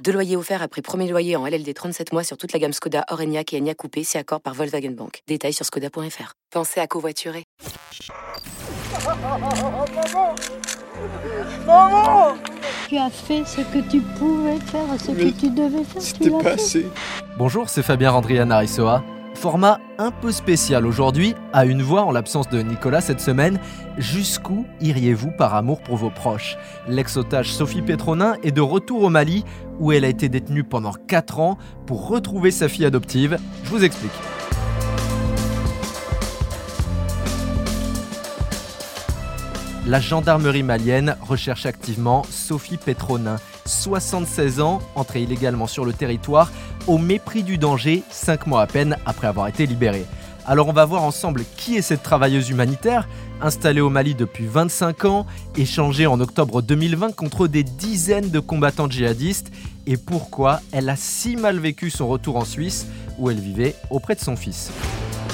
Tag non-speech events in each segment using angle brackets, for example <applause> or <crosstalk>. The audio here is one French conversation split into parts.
Deux loyers offerts après premier loyer en LLD 37 mois sur toute la gamme Skoda, Orenia et Enya Coupé, si accord par Volkswagen Bank. Détails sur skoda.fr. Pensez à covoiturer. Maman Tu as fait ce que tu pouvais faire, ce que tu devais faire. C'était pas assez. Bonjour, c'est Fabien Randrian Arisoa. Format un peu spécial aujourd'hui, à une voix en l'absence de Nicolas cette semaine. Jusqu'où iriez-vous par amour pour vos proches? L'ex-otage Sophie Petronin est de retour au Mali, où elle a été détenue pendant 4 ans pour retrouver sa fille adoptive. Je vous explique. La gendarmerie malienne recherche activement Sophie Petronin, 76 ans, entrée illégalement sur le territoire, au mépris du danger, 5 mois à peine après avoir été libérée. Alors on va voir ensemble qui est cette travailleuse humanitaire, installée au Mali depuis 25 ans, échangée en octobre 2020 contre des dizaines de combattants djihadistes, et pourquoi elle a si mal vécu son retour en Suisse, où elle vivait auprès de son fils.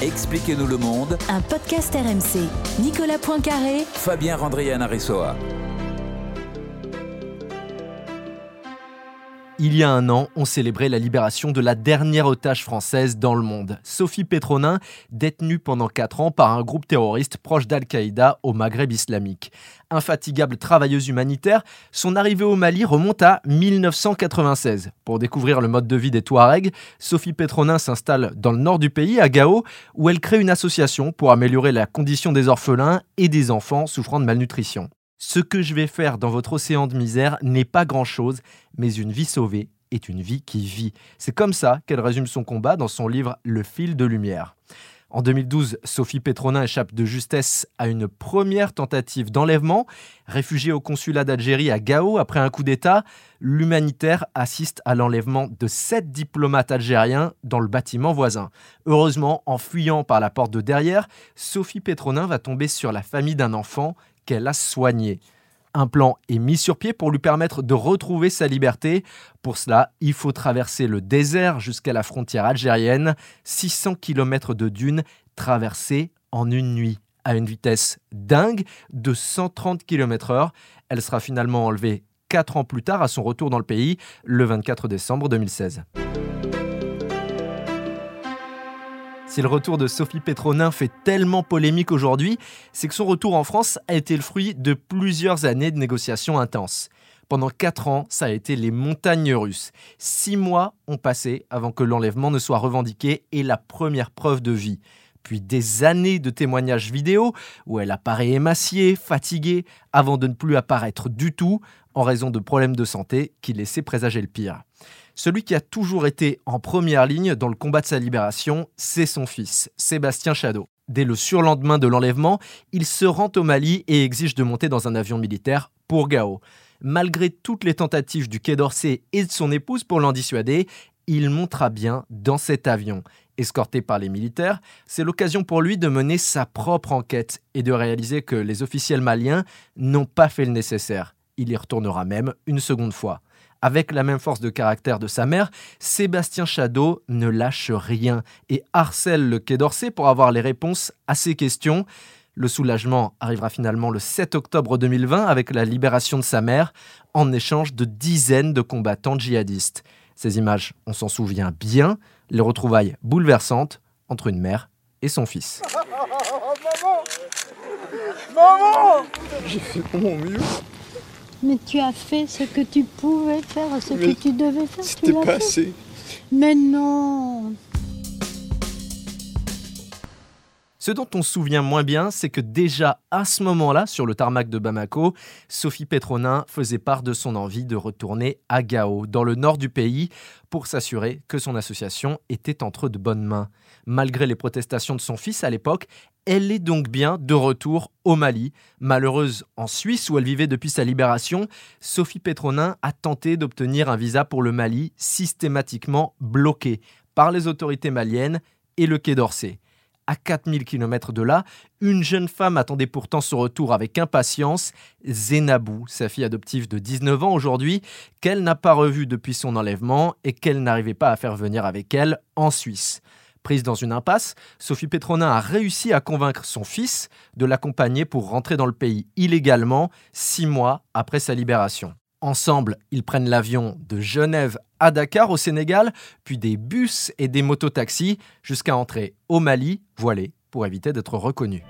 Expliquez-nous le monde. Un podcast RMC. Nicolas Poincaré. Fabien Randrian Il y a un an, on célébrait la libération de la dernière otage française dans le monde, Sophie Petronin, détenue pendant 4 ans par un groupe terroriste proche d'Al-Qaïda au Maghreb islamique. Infatigable travailleuse humanitaire, son arrivée au Mali remonte à 1996. Pour découvrir le mode de vie des Touaregs, Sophie Petronin s'installe dans le nord du pays, à Gao, où elle crée une association pour améliorer la condition des orphelins et des enfants souffrant de malnutrition. Ce que je vais faire dans votre océan de misère n'est pas grand-chose, mais une vie sauvée est une vie qui vit. C'est comme ça qu'elle résume son combat dans son livre Le fil de lumière. En 2012, Sophie Petronin échappe de justesse à une première tentative d'enlèvement. Réfugiée au consulat d'Algérie à Gao après un coup d'État, l'humanitaire assiste à l'enlèvement de sept diplomates algériens dans le bâtiment voisin. Heureusement, en fuyant par la porte de derrière, Sophie Petronin va tomber sur la famille d'un enfant qu'elle a soigné. Un plan est mis sur pied pour lui permettre de retrouver sa liberté. Pour cela, il faut traverser le désert jusqu'à la frontière algérienne, 600 km de dunes traversées en une nuit à une vitesse dingue de 130 km/h. Elle sera finalement enlevée 4 ans plus tard à son retour dans le pays, le 24 décembre 2016. Si le retour de Sophie Petronin fait tellement polémique aujourd'hui, c'est que son retour en France a été le fruit de plusieurs années de négociations intenses. Pendant 4 ans, ça a été les montagnes russes. 6 mois ont passé avant que l'enlèvement ne soit revendiqué et la première preuve de vie. Puis des années de témoignages vidéo où elle apparaît émaciée, fatiguée, avant de ne plus apparaître du tout en raison de problèmes de santé qui laissaient présager le pire. Celui qui a toujours été en première ligne dans le combat de sa libération, c'est son fils, Sébastien Chadeau. Dès le surlendemain de l'enlèvement, il se rend au Mali et exige de monter dans un avion militaire pour Gao. Malgré toutes les tentatives du Quai d'Orsay et de son épouse pour l'en dissuader, il montera bien dans cet avion. Escorté par les militaires, c'est l'occasion pour lui de mener sa propre enquête et de réaliser que les officiels maliens n'ont pas fait le nécessaire. Il y retournera même une seconde fois. Avec la même force de caractère de sa mère, Sébastien Chadeau ne lâche rien et harcèle le Quai d'Orsay pour avoir les réponses à ses questions. Le soulagement arrivera finalement le 7 octobre 2020 avec la libération de sa mère en échange de dizaines de combattants djihadistes. Ces images, on s'en souvient bien, les retrouvailles bouleversantes entre une mère et son fils. <laughs> Maman Maman J'ai fait mon mieux. Mais tu as fait ce que tu pouvais faire, ce que tu devais faire. C'était pas assez. Mais non Ce dont on se souvient moins bien, c'est que déjà à ce moment-là, sur le tarmac de Bamako, Sophie Petronin faisait part de son envie de retourner à Gao, dans le nord du pays, pour s'assurer que son association était entre de bonnes mains. Malgré les protestations de son fils à l'époque, elle est donc bien de retour au Mali. Malheureuse en Suisse où elle vivait depuis sa libération, Sophie Petronin a tenté d'obtenir un visa pour le Mali systématiquement bloqué par les autorités maliennes et le Quai d'Orsay. À 4000 km de là, une jeune femme attendait pourtant son retour avec impatience, Zénabou, sa fille adoptive de 19 ans aujourd'hui, qu'elle n'a pas revue depuis son enlèvement et qu'elle n'arrivait pas à faire venir avec elle en Suisse. Prise dans une impasse, Sophie Petronin a réussi à convaincre son fils de l'accompagner pour rentrer dans le pays illégalement six mois après sa libération. Ensemble, ils prennent l'avion de Genève à Dakar au Sénégal, puis des bus et des mototaxis jusqu'à entrer au Mali, voilé, pour éviter d'être reconnus.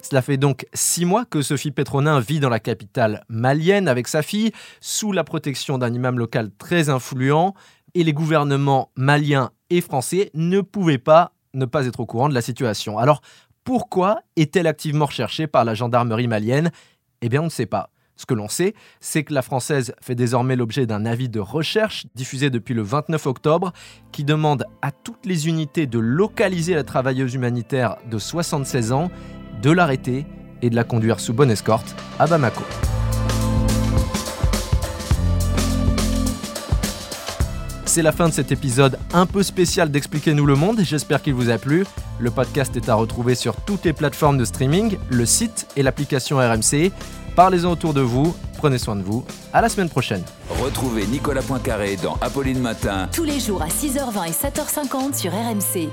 Cela fait donc six mois que Sophie Petronin vit dans la capitale malienne avec sa fille, sous la protection d'un imam local très influent, et les gouvernements maliens et français ne pouvaient pas ne pas être au courant de la situation. Alors, pourquoi est-elle activement recherchée par la gendarmerie malienne Eh bien, on ne sait pas. Ce que l'on sait, c'est que la française fait désormais l'objet d'un avis de recherche diffusé depuis le 29 octobre qui demande à toutes les unités de localiser la travailleuse humanitaire de 76 ans, de l'arrêter et de la conduire sous bonne escorte à Bamako. C'est la fin de cet épisode un peu spécial d'Expliquez-nous le monde. J'espère qu'il vous a plu. Le podcast est à retrouver sur toutes les plateformes de streaming, le site et l'application RMC. Parlez-en autour de vous, prenez soin de vous. À la semaine prochaine. Retrouvez Nicolas Poincaré dans Apolline Matin. Tous les jours à 6h20 et 7h50 sur RMC.